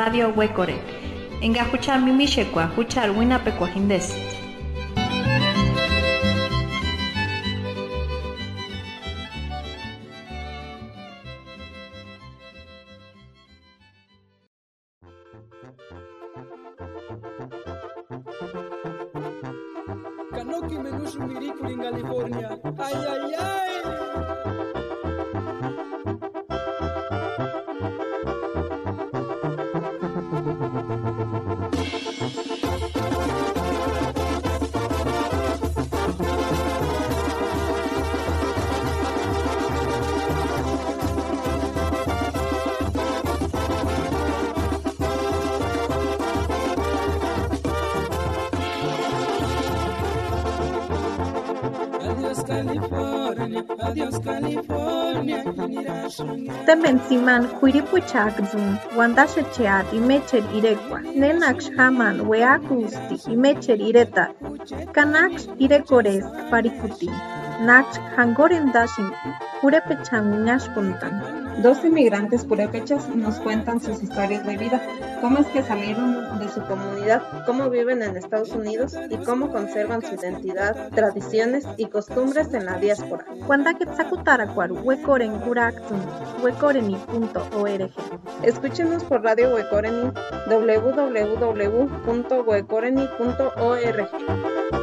Radio Huecore. Engajuchar mimishekwa, huchar winapekwa hindes. Tementsiman Huiripuchakzun, Wandashacheat, Imecher Irekwa, Nenax Haman, Weakusti, Imecher Ireta, Kanax Irekores, Parikuti, Nax Hangoren Dashin, Purepechan Nashpuntan. Dos inmigrantes purépechas nos cuentan sus historias de vida, cómo es que salieron de su comunidad, cómo viven en Estados Unidos y cómo conservan su identidad, tradiciones y costumbres en la diáspora. Escúchenos por Radio Huecoreni, www.huecoreni.org.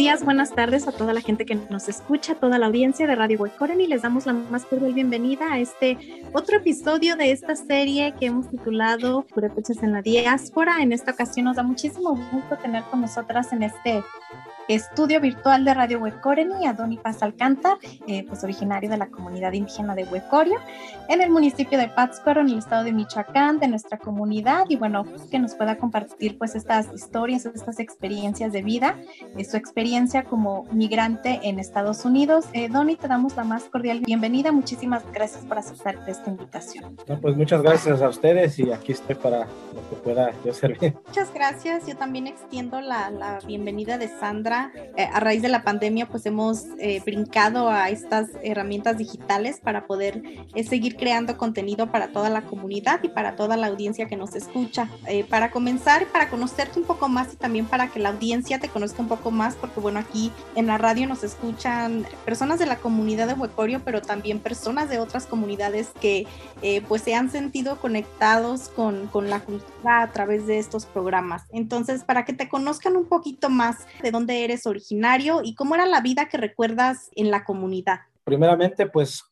días, buenas tardes a toda la gente que nos escucha, toda la audiencia de Radio Huecoren y les damos la más cordial bienvenida a este otro episodio de esta serie que hemos titulado Purépechas en la Diáspora. En esta ocasión nos da muchísimo gusto tener con nosotras en este estudio virtual de Radio Huecoreni a Doni Paz Alcántar, eh, pues originario de la comunidad indígena de Huecorio, en el municipio de Pátzcuaro, en el estado de Michoacán, de nuestra comunidad, y bueno, que nos pueda compartir pues estas historias, estas experiencias de vida, eh, su experiencia como migrante en Estados Unidos. Eh, Doni, te damos la más cordial bienvenida, muchísimas gracias por aceptar esta invitación. No, pues muchas gracias a ustedes y aquí estoy para lo que pueda yo servir. Muchas gracias. Yo también extiendo la, la bienvenida de Sandra. Eh, a raíz de la pandemia, pues hemos eh, brincado a estas herramientas digitales para poder eh, seguir creando contenido para toda la comunidad y para toda la audiencia que nos escucha. Eh, para comenzar, para conocerte un poco más y también para que la audiencia te conozca un poco más, porque bueno, aquí en la radio nos escuchan personas de la comunidad de Huecorio, pero también personas de otras comunidades que eh, pues se han sentido conectados con, con la cultura a través de estos programas. Entonces, para que te conozcan un poquito más de dónde eres originario y cómo era la vida que recuerdas en la comunidad. Primeramente, pues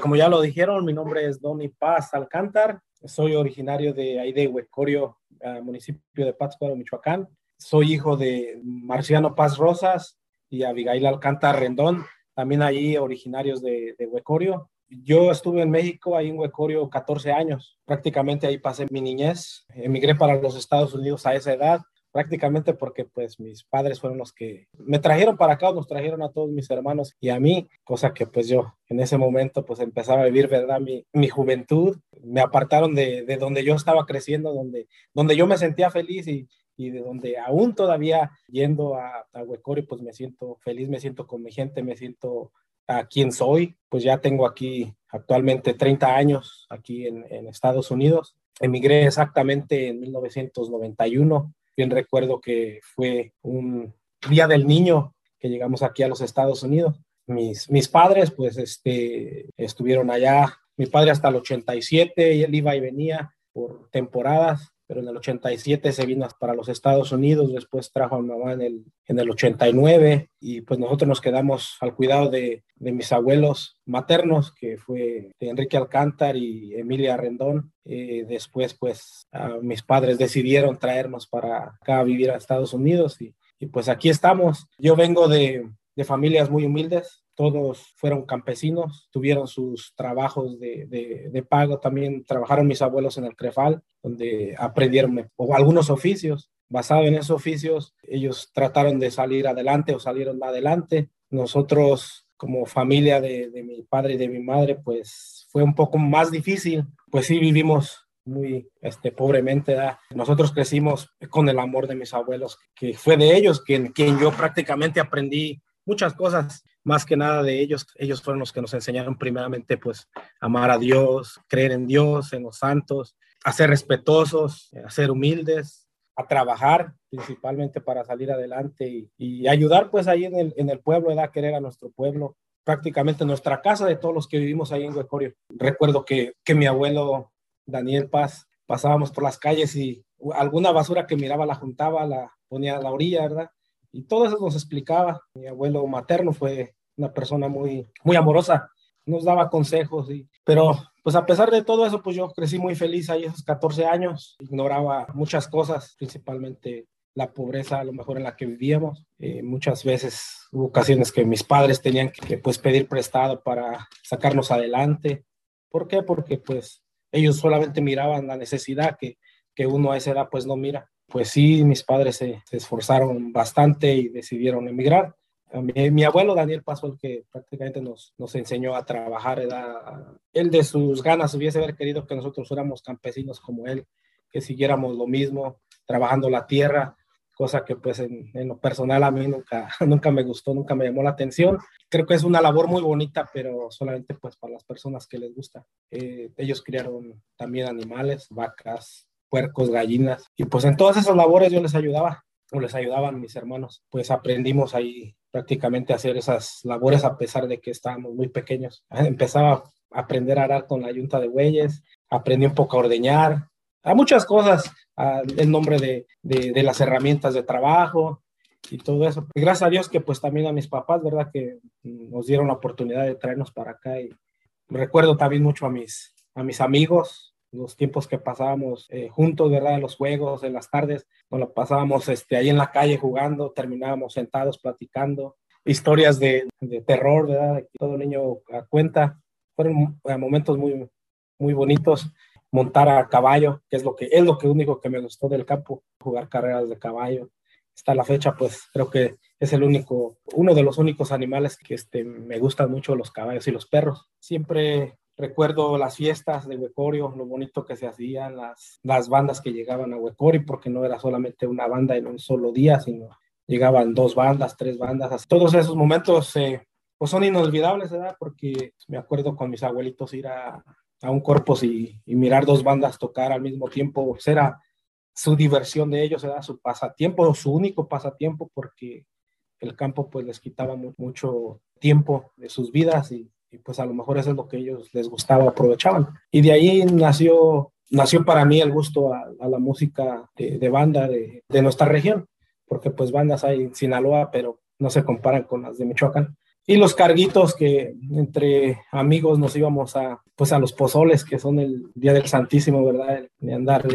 como ya lo dijeron, mi nombre es Donny Paz Alcántar, soy originario de ahí de Huecorio, ah, municipio de Pátzcuaro, Michoacán. Soy hijo de Marciano Paz Rosas y Abigail Alcántar Rendón, también ahí originarios de, de Huecorio. Yo estuve en México, ahí en Huecorio, 14 años. Prácticamente ahí pasé mi niñez. Emigré para los Estados Unidos a esa edad, prácticamente porque pues mis padres fueron los que me trajeron para acá, nos trajeron a todos mis hermanos y a mí, cosa que pues yo en ese momento pues empezaba a vivir, ¿verdad? Mi, mi juventud. Me apartaron de, de donde yo estaba creciendo, donde, donde yo me sentía feliz y, y de donde aún todavía yendo a, a Huecorio pues me siento feliz, me siento con mi gente, me siento a quien soy, pues ya tengo aquí actualmente 30 años aquí en, en Estados Unidos. Emigré exactamente en 1991. Recuerdo que fue un día del niño que llegamos aquí a los Estados Unidos. Mis, mis padres pues este, estuvieron allá, mi padre hasta el 87, y él iba y venía por temporadas, pero en el 87 se vino para los Estados Unidos, después trajo a mamá en el, en el 89 y pues nosotros nos quedamos al cuidado de, de mis abuelos maternos, que fue Enrique Alcántar y Emilia Rendón. Eh, después pues mis padres decidieron traernos para acá vivir a Estados Unidos y, y pues aquí estamos. Yo vengo de, de familias muy humildes, todos fueron campesinos, tuvieron sus trabajos de, de, de, pago, también trabajaron mis abuelos en el Crefal, donde aprendieron algunos oficios. basado en esos oficios, ellos trataron de salir adelante o salieron adelante. Nosotros, como familia de, de mi padre y de mi madre, pues fue un poco más difícil, pues sí vivimos muy este, pobremente. Nosotros crecimos con el amor de mis abuelos, que fue de ellos quien, quien yo prácticamente aprendí muchas cosas, más que nada de ellos. Ellos fueron los que nos enseñaron primeramente pues amar a Dios, creer en Dios, en los santos, a ser respetuosos, a ser humildes, a trabajar principalmente para salir adelante y, ayudar pues ahí en el, en el pueblo, a querer a nuestro pueblo prácticamente nuestra casa de todos los que vivimos ahí en Huecorio. Recuerdo que, que mi abuelo Daniel Paz pasábamos por las calles y alguna basura que miraba la juntaba, la ponía a la orilla, ¿verdad? Y todo eso nos explicaba. Mi abuelo materno fue una persona muy, muy amorosa, nos daba consejos, y, pero pues a pesar de todo eso, pues yo crecí muy feliz ahí esos 14 años, ignoraba muchas cosas, principalmente la pobreza a lo mejor en la que vivíamos. Eh, muchas veces hubo ocasiones que mis padres tenían que pues pedir prestado para sacarnos adelante. ¿Por qué? Porque pues ellos solamente miraban la necesidad que, que uno a esa edad pues no mira. Pues sí, mis padres se, esforzaron bastante y decidieron emigrar. Mi, mi, abuelo Daniel pasó el que prácticamente nos, nos enseñó a trabajar. él de sus ganas hubiese haber querido que nosotros fuéramos campesinos como él, que siguiéramos lo mismo, trabajando la tierra, cosa que pues en, en, lo personal a mí nunca, nunca me gustó, nunca me llamó la atención. Creo que es una labor muy bonita, pero solamente pues para las personas que les gusta. Eh, ellos criaron también animales, vacas, puercos, gallinas, y pues en todas esas labores yo les ayudaba, o les ayudaban mis hermanos. Pues aprendimos ahí prácticamente a hacer esas labores a pesar de que estábamos muy pequeños. Empezaba a aprender a arar con la yunta de bueyes, aprendí un poco a ordeñar, a muchas cosas, el nombre de, de, las herramientas de trabajo y todo eso. Y gracias a Dios que pues también a mis papás, ¿verdad? Que nos dieron la oportunidad de traernos para acá y recuerdo también mucho a mis, a mis amigos, los tiempos que pasábamos eh, juntos, ¿verdad? En los juegos, en las tardes, nos pasábamos este, ahí en la calle jugando, terminábamos sentados platicando, historias de, de terror, ¿verdad? Que todo niño cuenta. Fueron eh, momentos muy, muy bonitos montar a caballo, que es lo que es lo que único que me gustó del campo, jugar carreras de caballo. Hasta la fecha, pues creo que es el único, uno de los únicos animales que este, me gustan mucho los caballos y los perros. Siempre recuerdo las fiestas de Huecorio, lo bonito que se hacían, las, las bandas que llegaban a Huecorio, porque no era solamente una banda en un solo día, sino llegaban dos bandas, tres bandas. Todos esos momentos eh, pues son inolvidables, ¿verdad? Porque me acuerdo con mis abuelitos ir a, a un corpus y, mirar dos bandas tocar al mismo tiempo, pues era su diversión de ellos, era su pasatiempo, su único pasatiempo, porque el campo pues les quitaba mucho tiempo de sus vidas y, pues a lo mejor eso es lo que ellos les gustaba, aprovechaban. Y de ahí nació, nació para mí el gusto a, la música de, banda de, de, nuestra región, porque pues bandas hay en Sinaloa, pero no se comparan con las de Michoacán y los carguitos que entre amigos nos íbamos a, pues a los pozoles, que son el Día del Santísimo, ¿verdad? De andar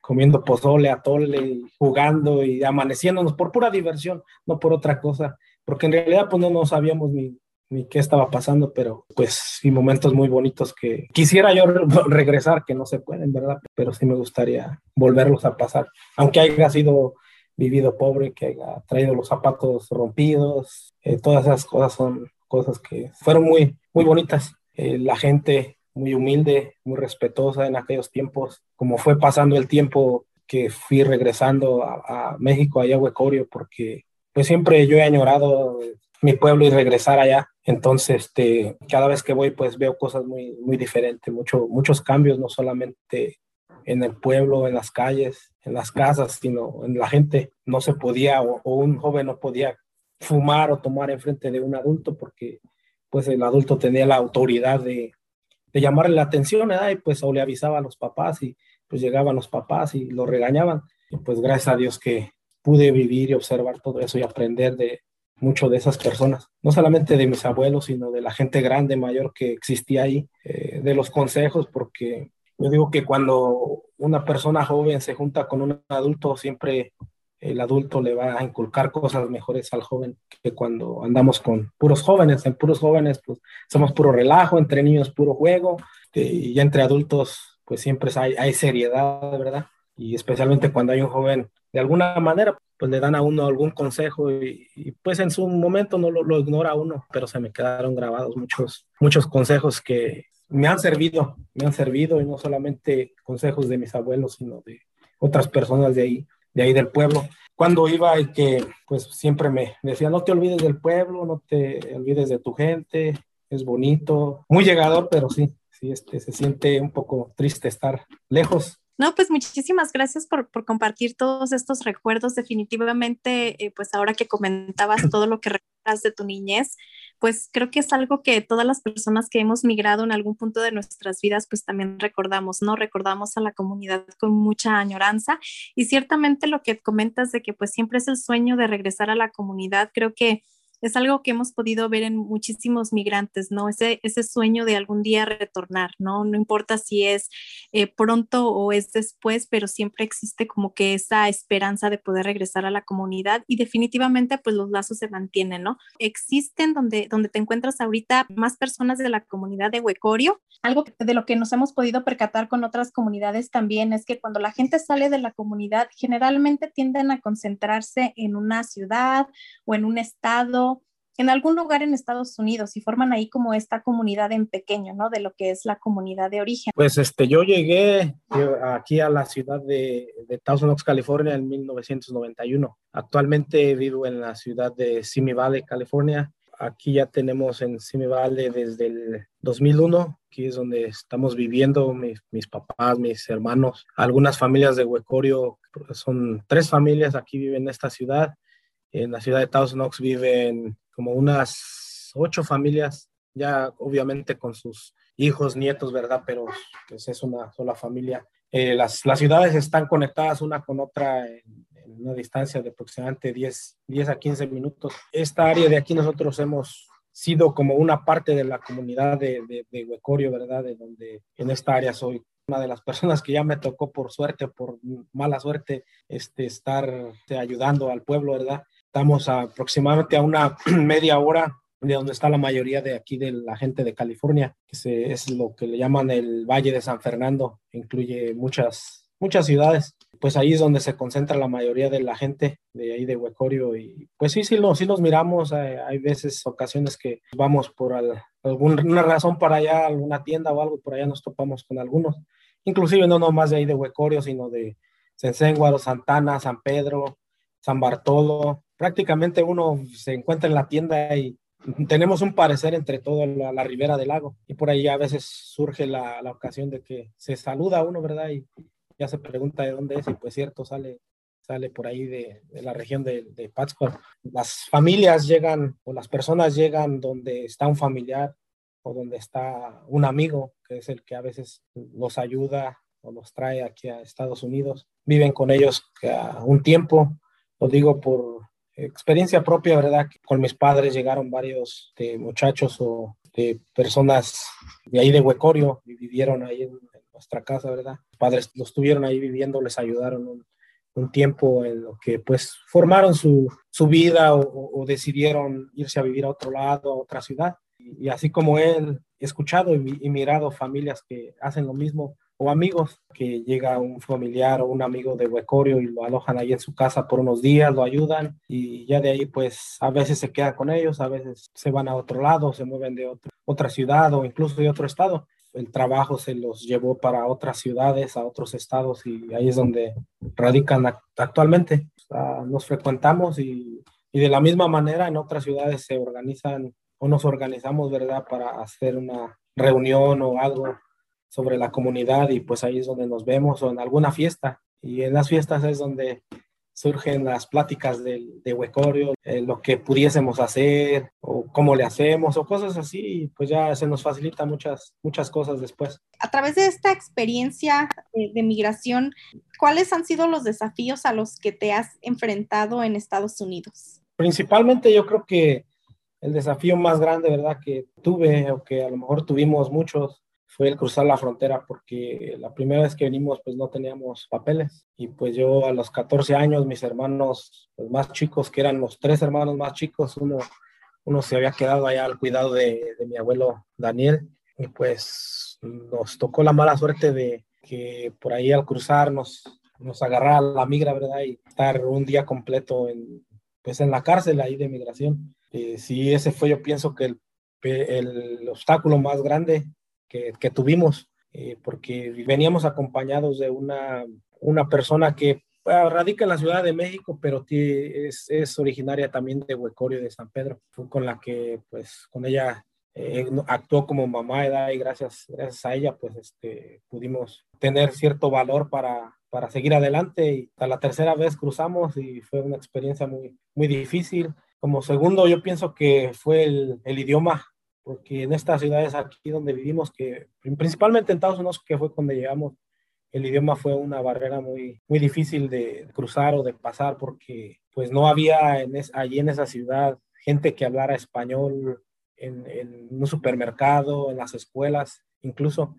comiendo pozole, atole, jugando y amaneciéndonos por pura diversión, no por otra cosa, porque en realidad pues no, no sabíamos ni, ni qué estaba pasando, pero pues y momentos muy bonitos que quisiera yo regresar, que no se pueden, ¿verdad? Pero sí me gustaría volverlos a pasar, aunque haya sido vivido pobre, que haya traído los zapatos rompidos, eh, todas esas cosas son cosas que fueron muy, muy bonitas. Eh, la gente muy humilde, muy respetuosa en aquellos tiempos, como fue pasando el tiempo que fui regresando a, México, allá a Huecorio, porque pues siempre yo he añorado mi pueblo y regresar allá. Entonces, este, cada vez que voy, pues veo cosas muy, muy diferentes, mucho, muchos cambios, no solamente en el pueblo, en las calles, en las casas, sino en la gente. No se podía o, un joven no podía fumar o tomar enfrente de un adulto porque pues el adulto tenía la autoridad de, de llamarle la atención, Y pues o le avisaba a los papás y pues llegaban los papás y lo regañaban. Pues gracias a Dios que pude vivir y observar todo eso y aprender de mucho de esas personas, no solamente de mis abuelos, sino de la gente grande, mayor que existía ahí, eh, de los consejos, porque yo digo que cuando una persona joven se junta con un adulto, siempre el adulto le va a inculcar cosas mejores al joven que cuando andamos con puros jóvenes. En puros jóvenes, pues somos puro relajo, entre niños puro juego, eh, y entre adultos, pues siempre hay, hay seriedad, ¿verdad? Y especialmente cuando hay un joven de alguna manera pues le dan a uno algún consejo y, pues en su momento no lo, lo, ignora uno, pero se me quedaron grabados muchos, muchos consejos que me han servido, me han servido y no solamente consejos de mis abuelos, sino de otras personas de ahí, de ahí del pueblo. Cuando iba y que pues siempre me decía, no te olvides del pueblo, no te olvides de tu gente, es bonito, muy llegador, pero sí, sí, este, se siente un poco triste estar lejos no, pues muchísimas gracias por, por compartir todos estos recuerdos. Definitivamente, eh, pues ahora que comentabas todo lo que recuerdas de tu niñez, pues creo que es algo que todas las personas que hemos migrado en algún punto de nuestras vidas, pues también recordamos, ¿no? Recordamos a la comunidad con mucha añoranza y ciertamente lo que comentas de que pues siempre es el sueño de regresar a la comunidad, creo que es algo que hemos podido ver en muchísimos migrantes, ¿no? Ese, ese sueño de algún día retornar, ¿no? No importa si es eh, pronto o es después, pero siempre existe como que esa esperanza de poder regresar a la comunidad y definitivamente pues los lazos se mantienen, ¿no? Existen donde, donde te encuentras ahorita más personas de la comunidad de Huecorio. Algo de lo que nos hemos podido percatar con otras comunidades también es que cuando la gente sale de la comunidad, generalmente tienden a concentrarse en una ciudad o en un estado en algún lugar en Estados Unidos y forman ahí como esta comunidad en pequeño, ¿no? De lo que es la comunidad de origen. Pues este, yo llegué aquí a la ciudad de, de Thousand Oaks, California en 1991. Actualmente vivo en la ciudad de Simi Valley, California. Aquí ya tenemos en Simi Valley desde el 2001, aquí es donde estamos viviendo mis, mis papás, mis hermanos, algunas familias de Huecorio, son tres familias aquí viven en esta ciudad. En la ciudad de Thousand Oaks viven como unas ocho familias, ya obviamente con sus hijos, nietos, ¿verdad? Pero pues es una sola familia. Eh, las, las, ciudades están conectadas una con otra en, una distancia de aproximadamente 10, 10 a 15 minutos. Esta área de aquí nosotros hemos sido como una parte de la comunidad de, Huecorio, ¿verdad? De donde en esta área soy una de las personas que ya me tocó por suerte, por mala suerte, este, estar este, ayudando al pueblo, ¿verdad? Estamos aproximadamente a una media hora de donde está la mayoría de aquí de la gente de California, que es lo que le llaman el Valle de San Fernando, incluye muchas, muchas ciudades. Pues ahí es donde se concentra la mayoría de la gente de ahí de Huecorio y pues sí, sí, lo, sí nos miramos, hay, hay veces, ocasiones que vamos por alguna razón para allá, alguna tienda o algo, por allá nos topamos con algunos, inclusive no nomás de ahí de Huecorio, sino de Sensénguaro, Santana, San Pedro, San Bartolo, prácticamente uno se encuentra en la tienda y tenemos un parecer entre todo la, la ribera del lago y por ahí a veces surge la, ocasión de que se saluda a uno, ¿verdad? Y ya se pregunta de dónde es y pues cierto, sale, sale por ahí de, la región de, de Pátzcuaro. Las familias llegan o las personas llegan donde está un familiar o donde está un amigo, que es el que a veces los ayuda o los trae aquí a Estados Unidos. Viven con ellos un tiempo, lo digo por experiencia propia, ¿verdad? Con mis padres llegaron varios de muchachos o de personas de ahí de Huecorio y vivieron ahí en, en nuestra casa, ¿verdad? Los padres los tuvieron ahí viviendo, les ayudaron un, un tiempo en lo que pues formaron su, su vida o, o, decidieron irse a vivir a otro lado, a otra ciudad. Y, y así como él, he escuchado y, y mirado familias que hacen lo mismo o amigos, que llega un familiar o un amigo de Huecorio y lo alojan ahí en su casa por unos días, lo ayudan y ya de ahí pues a veces se queda con ellos, a veces se van a otro lado, se mueven de otro, otra ciudad o incluso de otro estado. El trabajo se los llevó para otras ciudades, a otros estados y ahí es donde radican actualmente. O sea, nos frecuentamos y, y de la misma manera en otras ciudades se organizan o nos organizamos, ¿verdad?, para hacer una reunión o algo sobre la comunidad y pues ahí es donde nos vemos o en alguna fiesta. Y en las fiestas es donde surgen las pláticas de, de Huecorio, eh, lo que pudiésemos hacer o cómo le hacemos o cosas así, y pues ya se nos facilita muchas, muchas cosas después. A través de esta experiencia de, de migración, ¿cuáles han sido los desafíos a los que te has enfrentado en Estados Unidos? Principalmente yo creo que el desafío más grande, ¿verdad?, que tuve o que a lo mejor tuvimos muchos fue el cruzar la frontera porque la primera vez que venimos pues no teníamos papeles y pues yo a los 14 años mis hermanos pues, más chicos que eran los tres hermanos más chicos uno uno se había quedado allá al cuidado de, de mi abuelo Daniel y pues nos tocó la mala suerte de que por ahí al cruzar nos nos agarrara la migra, ¿verdad? Y estar un día completo en, pues en la cárcel ahí de migración. Eh, sí, ese fue yo pienso que el, el obstáculo más grande que, que tuvimos, eh, porque veníamos acompañados de una, una persona que radica en la Ciudad de México, pero es, es originaria también de Huecorio, de San Pedro, fue con la que, pues, con ella eh, actuó como mamá edad y gracias, gracias a ella, pues, este, pudimos tener cierto valor para, para seguir adelante. Y a la tercera vez cruzamos y fue una experiencia muy, muy difícil. Como segundo, yo pienso que fue el, el idioma, porque en estas ciudades aquí donde vivimos, que principalmente en Estados Unidos, que fue cuando llegamos, el idioma fue una barrera muy, muy difícil de cruzar o de pasar porque pues no había en allí en esa ciudad gente que hablara español en, en, un supermercado, en las escuelas, incluso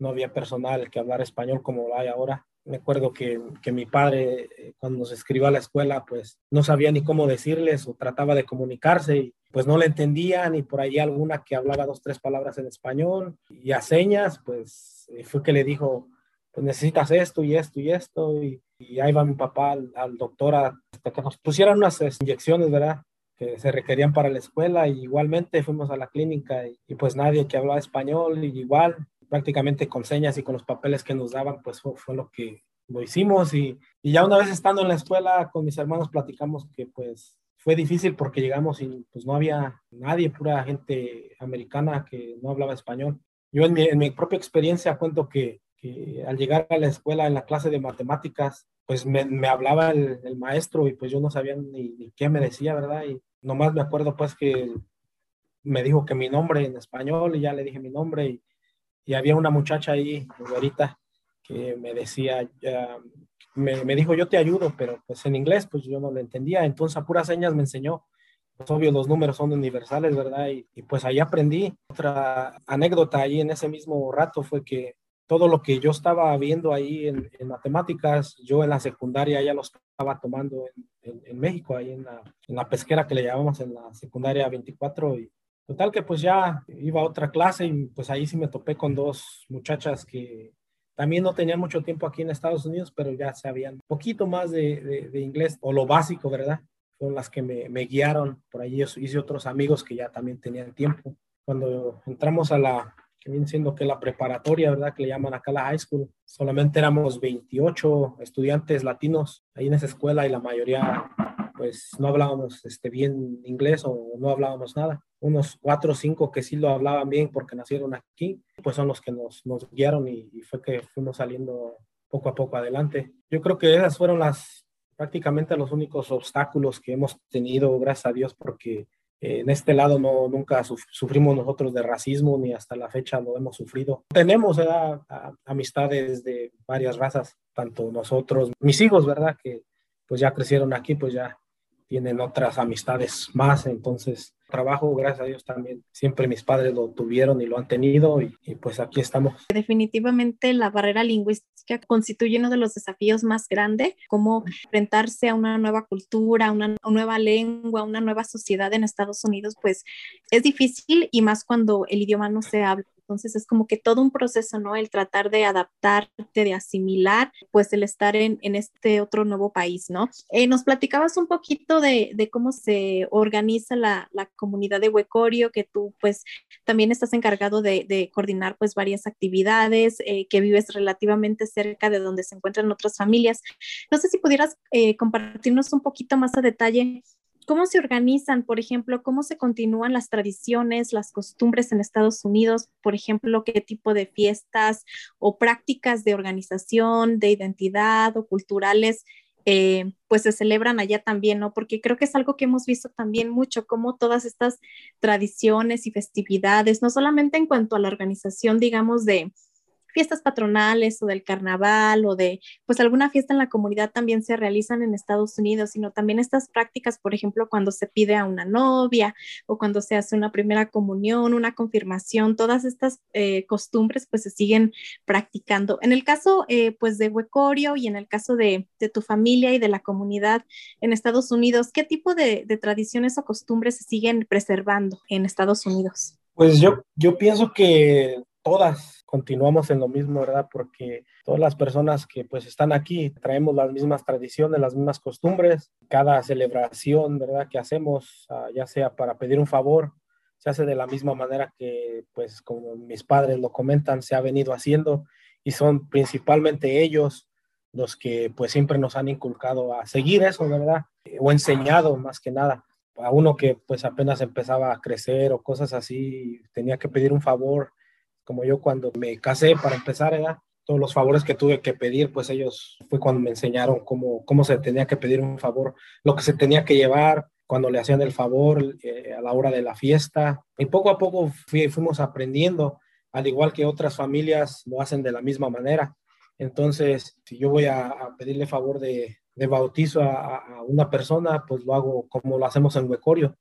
no había personal que hablara español como lo hay ahora. Me acuerdo que, que mi padre eh, cuando se escribió a la escuela pues no sabía ni cómo decirles o trataba de comunicarse y pues no le entendían y por ahí alguna que hablaba dos, tres palabras en español y a señas pues eh, fue que le dijo pues necesitas esto y esto y esto. Y, ahí va mi papá al, doctor hasta que nos pusieran unas inyecciones, ¿verdad? Que se requerían para la escuela. Y igualmente fuimos a la clínica y, pues nadie que hablaba español, y igual prácticamente con señas y con los papeles que nos daban, pues fue, lo que lo hicimos. Y, y ya una vez estando en la escuela con mis hermanos platicamos que pues fue difícil porque llegamos y pues no había nadie, pura gente americana que no hablaba español. Yo en mi, propia experiencia cuento que que al llegar a la escuela en la clase de matemáticas, pues me, me hablaba el, maestro y pues yo no sabía ni, ni, qué me decía, ¿verdad? Y nomás me acuerdo pues que me dijo que mi nombre en español y ya le dije mi nombre y, y había una muchacha ahí, ahorita, que me decía, me, me, dijo yo te ayudo, pero pues en inglés pues yo no lo entendía, entonces a puras señas me enseñó. Pues obvio, los números son universales, ¿verdad? Y, y pues ahí aprendí. Otra anécdota ahí en ese mismo rato fue que todo lo que yo estaba viendo ahí en, matemáticas, yo en la secundaria ya lo estaba tomando en, en, México, ahí en la, en la, pesquera que le llamamos en la secundaria 24. Y total que pues ya iba a otra clase y pues ahí sí me topé con dos muchachas que también no tenían mucho tiempo aquí en Estados Unidos, pero ya sabían un poquito más de, inglés o lo básico, ¿verdad? Fueron las que me, me guiaron. Por ahí hice otros amigos que ya también tenían tiempo. Cuando entramos a la, que viene siendo que la preparatoria, ¿verdad? Que le llaman acá la high school. Solamente éramos 28 estudiantes latinos ahí en esa escuela y la mayoría pues no hablábamos este, bien inglés o no hablábamos nada. Unos cuatro o cinco que sí lo hablaban bien porque nacieron aquí, pues son los que nos, nos guiaron y, y fue que fuimos saliendo poco a poco adelante. Yo creo que esas fueron las prácticamente los únicos obstáculos que hemos tenido, gracias a Dios, porque en este lado no, nunca sufrimos nosotros de racismo ni hasta la fecha lo hemos sufrido. Tenemos amistades de varias razas, tanto nosotros, mis hijos, ¿verdad? Que pues ya crecieron aquí, pues ya tienen otras amistades más, entonces trabajo, gracias a Dios también, siempre mis padres lo tuvieron y lo han tenido y, y, pues aquí estamos. Definitivamente la barrera lingüística constituye uno de los desafíos más grandes, como enfrentarse a una nueva cultura, una, una nueva lengua, una nueva sociedad en Estados Unidos, pues es difícil y más cuando el idioma no se habla entonces es como que todo un proceso, ¿no? El tratar de adaptarte, de asimilar, pues el estar en, en este otro nuevo país, ¿no? Eh, nos platicabas un poquito de, de cómo se organiza la, la, comunidad de Huecorio, que tú pues también estás encargado de, de coordinar pues varias actividades, eh, que vives relativamente cerca de donde se encuentran otras familias. No sé si pudieras eh, compartirnos un poquito más a detalle ¿Cómo se organizan, por ejemplo, cómo se continúan las tradiciones, las costumbres en Estados Unidos? Por ejemplo, qué tipo de fiestas o prácticas de organización, de identidad o culturales, eh, pues se celebran allá también, ¿no? Porque creo que es algo que hemos visto también mucho, como todas estas tradiciones y festividades, no solamente en cuanto a la organización, digamos, de, fiestas patronales o del carnaval o de pues alguna fiesta en la comunidad también se realizan en Estados Unidos, sino también estas prácticas, por ejemplo, cuando se pide a una novia o cuando se hace una primera comunión, una confirmación, todas estas eh, costumbres pues se siguen practicando. En el caso eh, pues de Huecorio y en el caso de, de, tu familia y de la comunidad en Estados Unidos, ¿qué tipo de, de tradiciones o costumbres se siguen preservando en Estados Unidos? Pues yo, yo pienso que todas continuamos en lo mismo, ¿verdad? Porque todas las personas que pues están aquí traemos las mismas tradiciones, las mismas costumbres. Cada celebración, ¿verdad? Que hacemos, ah, ya sea para pedir un favor, se hace de la misma manera que pues como mis padres lo comentan, se ha venido haciendo y son principalmente ellos los que pues siempre nos han inculcado a seguir eso, ¿verdad? O enseñado más que nada. A uno que pues apenas empezaba a crecer o cosas así, tenía que pedir un favor, como yo cuando me casé para empezar, ¿verdad? Todos los favores que tuve que pedir, pues ellos fue cuando me enseñaron cómo, cómo se tenía que pedir un favor, lo que se tenía que llevar, cuando le hacían el favor eh, a la hora de la fiesta. Y poco a poco fuimos aprendiendo, al igual que otras familias lo hacen de la misma manera. Entonces, si yo voy a, pedirle favor de, bautizo a, una persona, pues lo hago como lo hacemos en Huecorio.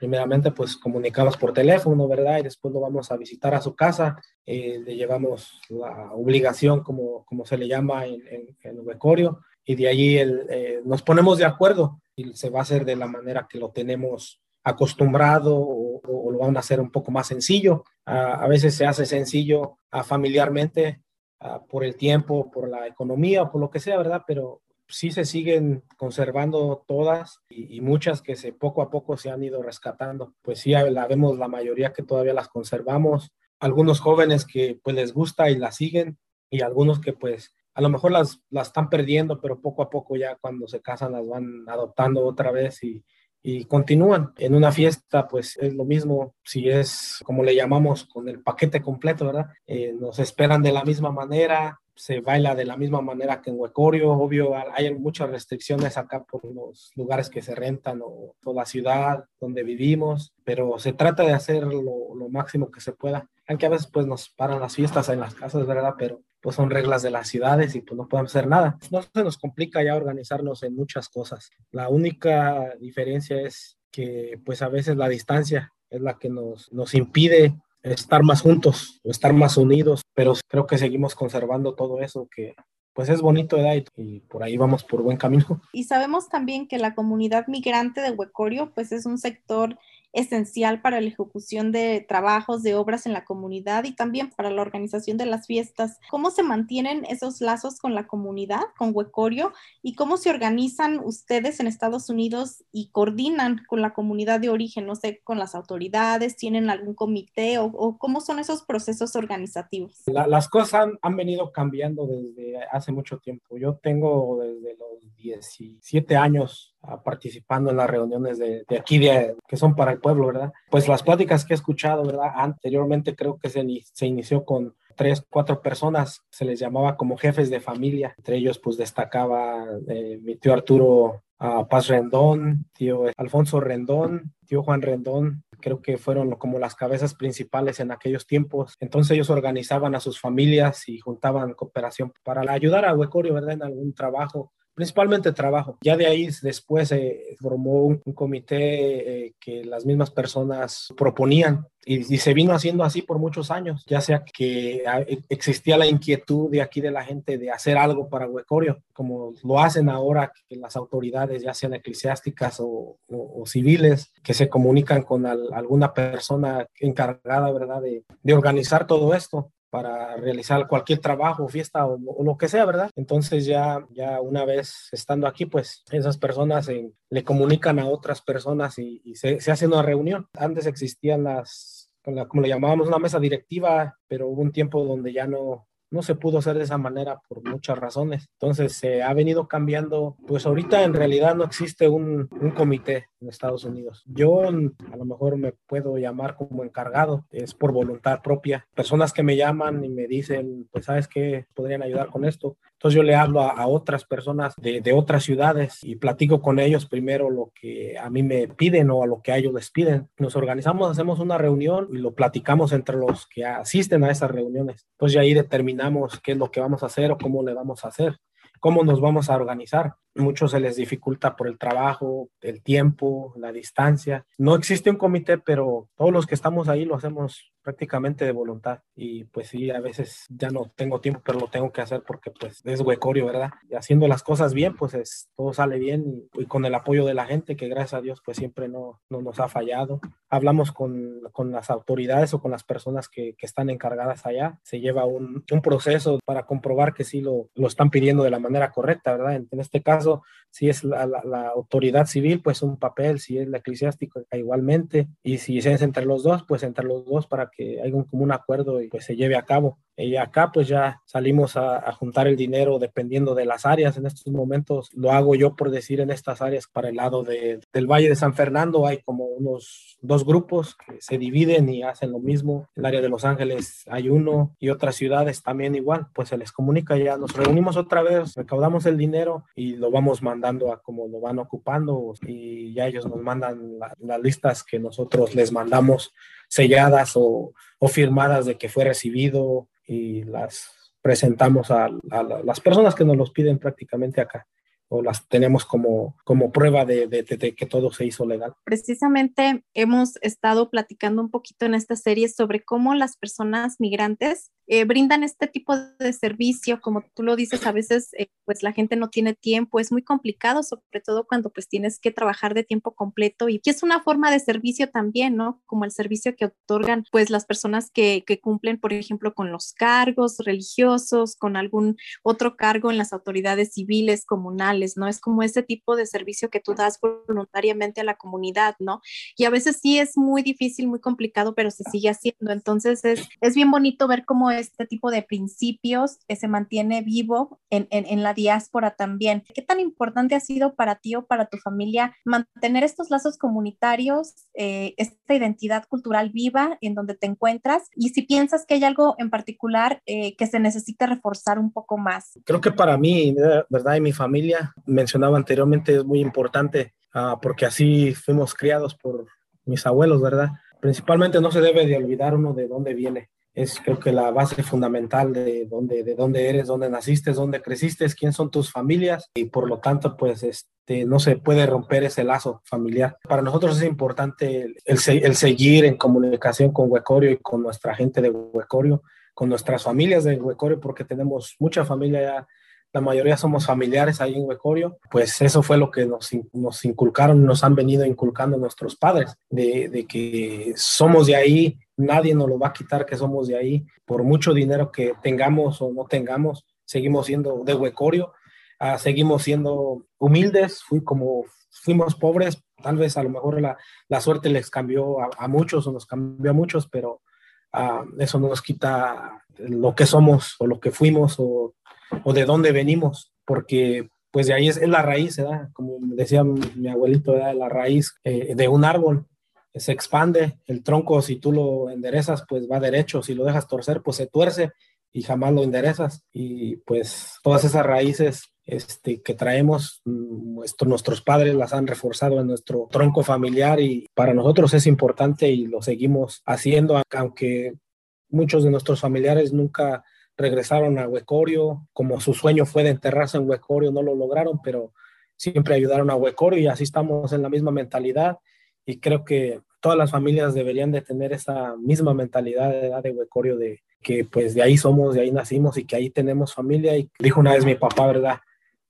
Primeramente, pues comunicamos por teléfono, ¿verdad? Y después lo vamos a visitar a su casa, eh, le llevamos la obligación, como, como se le llama en, en, Huecorio, y de allí eh, nos ponemos de acuerdo y se va a hacer de la manera que lo tenemos acostumbrado o, lo van a hacer un poco más sencillo. a veces se hace sencillo familiarmente, Ah, por el tiempo, por la economía, por lo que sea, ¿verdad? Pero sí se siguen conservando todas y, muchas que se poco a poco se han ido rescatando. Pues sí, la vemos la mayoría que todavía las conservamos. Algunos jóvenes que pues les gusta y las siguen y algunos que pues a lo mejor las, las están perdiendo, pero poco a poco ya cuando se casan las van adoptando otra vez y, y continúan. En una fiesta, pues es lo mismo, si es como le llamamos con el paquete completo, ¿verdad? Eh, nos esperan de la misma manera, se baila de la misma manera que en Huecorio, obvio, hay muchas restricciones acá por los lugares que se rentan o por la ciudad donde vivimos, pero se trata de hacer lo, lo máximo que se pueda, aunque a veces pues nos paran las fiestas en las casas, ¿verdad? Pero pues son reglas de las ciudades y pues no podemos hacer nada. No se nos complica ya organizarnos en muchas cosas. La única diferencia es que pues a veces la distancia es la que nos, nos impide estar más juntos, estar más unidos, pero creo que seguimos conservando todo eso que pues es bonito ¿verdad? y por ahí vamos por buen camino. Y sabemos también que la comunidad migrante de Huecorio pues es un sector esencial para la ejecución de trabajos, de obras en la comunidad y también para la organización de las fiestas. ¿Cómo se mantienen esos lazos con la comunidad, con Huecorio, y cómo se organizan ustedes en Estados Unidos y coordinan con la comunidad de origen, no sé, con las autoridades, tienen algún comité o, cómo son esos procesos organizativos? las cosas han, venido cambiando desde hace mucho tiempo. Yo tengo desde los 17 años participando en las reuniones de, aquí, de, que son para el pueblo, ¿verdad? Pues las pláticas que he escuchado, ¿verdad? Anteriormente creo que se, se inició con tres, cuatro personas, se les llamaba como jefes de familia. Entre ellos, pues destacaba eh, mi tío Arturo Paz Rendón, tío Alfonso Rendón, tío Juan Rendón, creo que fueron como las cabezas principales en aquellos tiempos. Entonces ellos organizaban a sus familias y juntaban cooperación para ayudar a Huecorio, ¿verdad? En algún trabajo principalmente trabajo. Ya de ahí después se formó un, comité eh, que las mismas personas proponían y, se vino haciendo así por muchos años, ya sea que e, existía la inquietud de aquí de la gente de hacer algo para Huecorio, como lo hacen ahora que las autoridades, ya sean eclesiásticas o, civiles, que se comunican con alguna persona encargada, ¿verdad?, de organizar todo esto para realizar cualquier trabajo, fiesta o, lo que sea, ¿verdad? Entonces ya, ya una vez estando aquí, pues esas personas le comunican a otras personas y, se, se, hace una reunión. Antes existían las, como le llamábamos, una mesa directiva, pero hubo un tiempo donde ya no, no se pudo hacer de esa manera por muchas razones. Entonces se ha venido cambiando, pues ahorita en realidad no existe un, un, comité en Estados Unidos. Yo a lo mejor me puedo llamar como encargado, es por voluntad propia. Personas que me llaman y me dicen, pues sabes qué, podrían ayudar con esto. Entonces yo le hablo a, otras personas de, de, otras ciudades y platico con ellos primero lo que a mí me piden o a lo que a ellos les piden. Nos organizamos, hacemos una reunión y lo platicamos entre los que asisten a esas reuniones. Entonces ya ahí determinamos qué es lo que vamos a hacer o cómo le vamos a hacer cómo nos vamos a organizar. Muchos se les dificulta por el trabajo, el tiempo, la distancia. No existe un comité, pero todos los que estamos ahí lo hacemos prácticamente de voluntad y pues sí, a veces ya no tengo tiempo, pero lo tengo que hacer porque pues es huecorio, ¿verdad? Haciendo las cosas bien, pues es, todo sale bien y, con el apoyo de la gente que gracias a Dios pues siempre no, no nos ha fallado. Hablamos con, con, las autoridades o con las personas que, que están encargadas allá, se lleva un, un, proceso para comprobar que sí lo, lo están pidiendo de la manera correcta, ¿verdad? En este caso, si es la, autoridad civil, pues un papel, si es la eclesiástica igualmente y si es entre los dos, pues entre los dos para que haya un común acuerdo y pues se lleve a cabo. Y acá pues ya salimos a, juntar el dinero dependiendo de las áreas. En estos momentos lo hago yo por decir en estas áreas para el lado de, del Valle de San Fernando hay como unos dos grupos que se dividen y hacen lo mismo. El área de Los Ángeles hay uno y otras ciudades también igual. Pues se les comunica ya. Nos reunimos otra vez, recaudamos el dinero y lo vamos mandando a como lo van ocupando y ya ellos nos mandan la, las listas que nosotros les mandamos selladas o, o firmadas de que fue recibido y las presentamos a, a, las personas que nos los piden prácticamente acá o las tenemos como, como prueba de, que todo se hizo legal. Precisamente hemos estado platicando un poquito en esta serie sobre cómo las personas migrantes eh, brindan este tipo de servicio, como tú lo dices, a veces eh, pues la gente no tiene tiempo, es muy complicado, sobre todo cuando pues tienes que trabajar de tiempo completo y que es una forma de servicio también, ¿no? Como el servicio que otorgan pues las personas que, que cumplen, por ejemplo, con los cargos religiosos, con algún otro cargo en las autoridades civiles, comunales, ¿no? Es como ese tipo de servicio que tú das voluntariamente a la comunidad, ¿no? Y a veces sí es muy difícil, muy complicado, pero se sigue haciendo. Entonces es, es bien bonito ver cómo este tipo de principios que se mantiene vivo en, en, en, la diáspora también. ¿Qué tan importante ha sido para ti o para tu familia mantener estos lazos comunitarios, eh, esta identidad cultural viva en donde te encuentras? Y si piensas que hay algo en particular eh, que se necesita reforzar un poco más. Creo que para mí, ¿verdad? Y mi familia, mencionaba anteriormente, es muy importante uh, porque así fuimos criados por mis abuelos, ¿verdad? Principalmente no se debe de olvidar uno de dónde viene es creo que la base fundamental de dónde, de dónde eres, dónde naciste, dónde creciste, quién son tus familias y por lo tanto pues este, no se puede romper ese lazo familiar. Para nosotros es importante el, el, el seguir en comunicación con Huecorio y con nuestra gente de Huecorio, con nuestras familias de Huecorio porque tenemos mucha familia ya la mayoría somos familiares ahí en Huecorio, pues eso fue lo que nos, nos inculcaron, nos han venido inculcando nuestros padres, de, de, que somos de ahí, nadie nos lo va a quitar que somos de ahí, por mucho dinero que tengamos o no tengamos, seguimos siendo de Huecorio, uh, seguimos siendo humildes, fui como fuimos pobres, tal vez a lo mejor la, la suerte les cambió a, a, muchos o nos cambió a muchos, pero uh, eso no nos quita lo que somos o lo que fuimos o o de dónde venimos, porque pues de ahí es, es la raíz, ¿verdad? como decía mi abuelito, ¿verdad? la raíz eh, de un árbol se expande, el tronco si tú lo enderezas pues va derecho, si lo dejas torcer pues se tuerce y jamás lo enderezas y pues todas esas raíces este, que traemos, nuestro, nuestros padres las han reforzado en nuestro tronco familiar y para nosotros es importante y lo seguimos haciendo, aunque muchos de nuestros familiares nunca regresaron a Huecorio, como su sueño fue de enterrarse en Huecorio, no lo lograron, pero siempre ayudaron a Huecorio y así estamos en la misma mentalidad y creo que todas las familias deberían de tener esa misma mentalidad de, Huecorio, de que pues de ahí somos, de ahí nacimos y que ahí tenemos familia y dijo una vez mi papá, ¿verdad?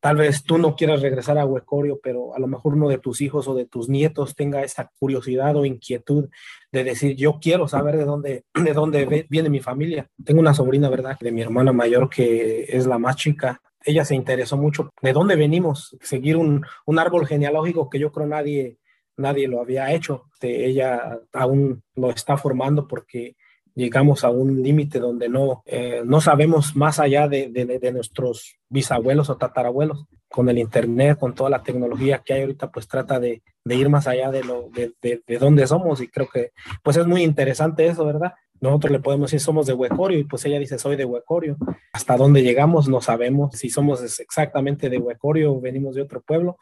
Tal vez tú no quieras regresar a Huecorio, pero a lo mejor uno de tus hijos o de tus nietos tenga esa curiosidad o inquietud de decir, yo quiero saber de dónde, de dónde viene mi familia. Tengo una sobrina, ¿verdad? De mi hermana mayor que es la más chica. Ella se interesó mucho de dónde venimos, seguir un, un árbol genealógico que yo creo nadie, nadie lo había hecho. De ella aún lo está formando porque llegamos a un límite donde no, eh, no sabemos más allá de, de, de, nuestros bisabuelos o tatarabuelos. Con el Internet, con toda la tecnología que hay ahorita, pues trata de, de ir más allá de, lo, de, de, dónde somos y creo que pues es muy interesante eso, ¿verdad? Nosotros le podemos decir somos de Huecorio y pues ella dice soy de Huecorio. Hasta dónde llegamos no sabemos si somos exactamente de Huecorio o venimos de otro pueblo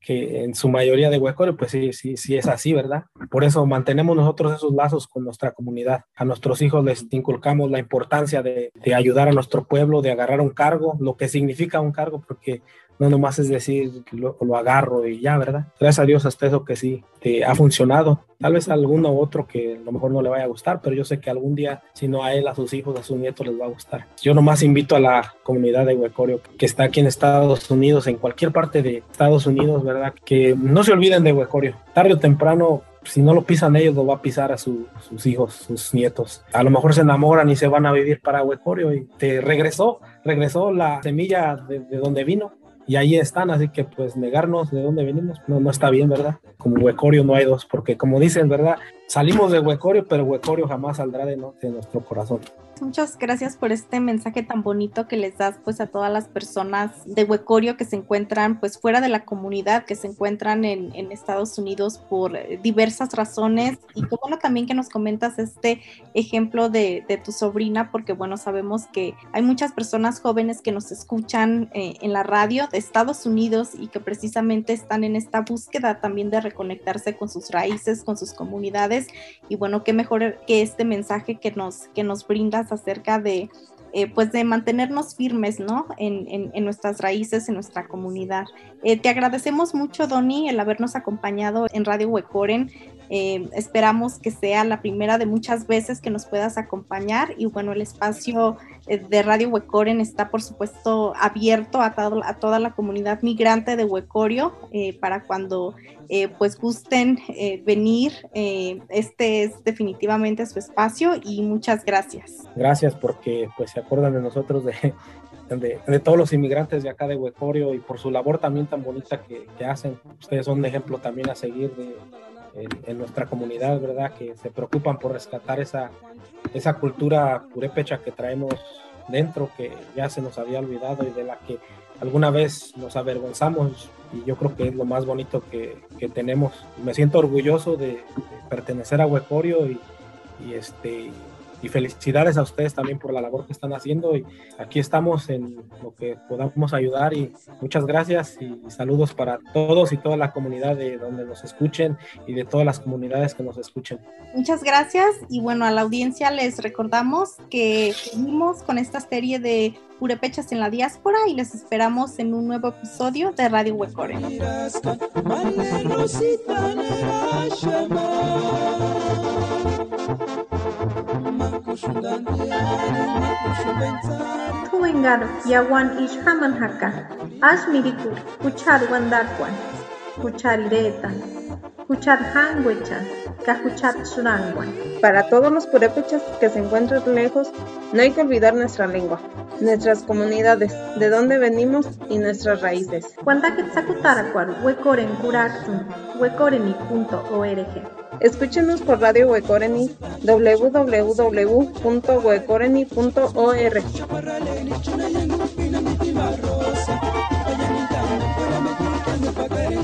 que en su mayoría de Huecorio, pues sí, sí, sí es así, ¿verdad? Por eso mantenemos nosotros esos lazos con nuestra comunidad. A nuestros hijos les inculcamos la importancia de, de, ayudar a nuestro pueblo, de agarrar un cargo, lo que significa un cargo, porque no nomás es decir lo, agarro y ya, ¿verdad? Gracias a Dios hasta eso que sí te ha funcionado. Tal vez alguno u otro que a lo mejor no le vaya a gustar, pero yo sé que algún día, si no a él, a sus hijos, a sus nietos les va a gustar. Yo nomás invito a la comunidad de Huecorio que está aquí en Estados Unidos, en cualquier parte de Estados Unidos, ¿verdad? Que no se olviden de Huecorio. Tarde o temprano si no lo pisan ellos, lo va a pisar a sus hijos, sus nietos. A lo mejor se enamoran y se van a vivir para Huecorio y te regresó, regresó la semilla de donde vino y ahí están, así que pues negarnos de dónde venimos no, no está bien, ¿verdad? Como Huecorio no hay dos, porque como dicen, ¿verdad? Salimos de Huecorio, pero Huecorio jamás saldrá de, ¿no? de nuestro corazón. Muchas gracias por este mensaje tan bonito que les das pues a todas las personas de Huecorio que se encuentran pues fuera de la comunidad, que se encuentran en, Estados Unidos por diversas razones. Y qué bueno también que nos comentas este ejemplo de, de, tu sobrina porque bueno sabemos que hay muchas personas jóvenes que nos escuchan eh, en la radio de Estados Unidos y que precisamente están en esta búsqueda también de reconectarse con sus raíces, con sus comunidades. Y bueno qué mejor que este mensaje que nos, que nos brindas acerca de, eh, pues de mantenernos firmes, ¿no? En, en, en, nuestras raíces, en nuestra comunidad. Eh, te agradecemos mucho, Doni, el habernos acompañado en Radio Huecoren. Eh, esperamos que sea la primera de muchas veces que nos puedas acompañar y bueno, el espacio de Radio Huecoren está por supuesto abierto a, todo, a toda la comunidad migrante de Huecorio eh, para cuando eh, pues gusten eh, venir. este es definitivamente su espacio y muchas gracias. Gracias porque pues acuerdan de nosotros de, de, de, todos los inmigrantes de acá de Huecorio y por su labor también tan bonita que, que hacen. Ustedes son un ejemplo también a seguir de, en, en, nuestra comunidad, ¿verdad? Que se preocupan por rescatar esa, esa cultura purépecha que traemos dentro, que ya se nos había olvidado y de la que alguna vez nos avergonzamos y yo creo que es lo más bonito que, que tenemos. Me siento orgulloso de, de pertenecer a Huecorio y, y este y felicidades a ustedes también por la labor que están haciendo y aquí estamos en lo que podamos ayudar y muchas gracias y saludos para todos y toda la comunidad de donde nos escuchen y de todas las comunidades que nos escuchen. Muchas gracias y bueno, a la audiencia les recordamos que seguimos con esta serie de purépechas en la diáspora y les esperamos en un nuevo episodio de Radio Huecore. Tuengar yawan ishaman haka, kuchar wandarkwan, kuchar hangwechan, kakuchar surangwan. Para todos los purépechas que se encuentran lejos, no hay que olvidar nuestra lengua, nuestras comunidades, de dónde venimos y nuestras raíces. Escúchenos por Radio Huecoreni, www.huecoreni.org.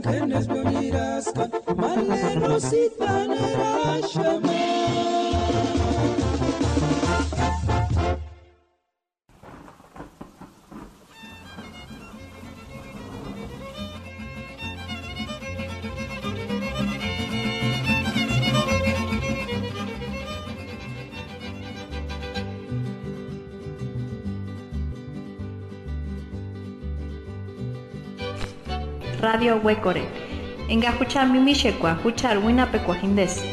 tienes mi amiga, mal rosita, no era llamada. Radio Huecore. Enga huchar mimishekwa, huchar wina pekuajindes.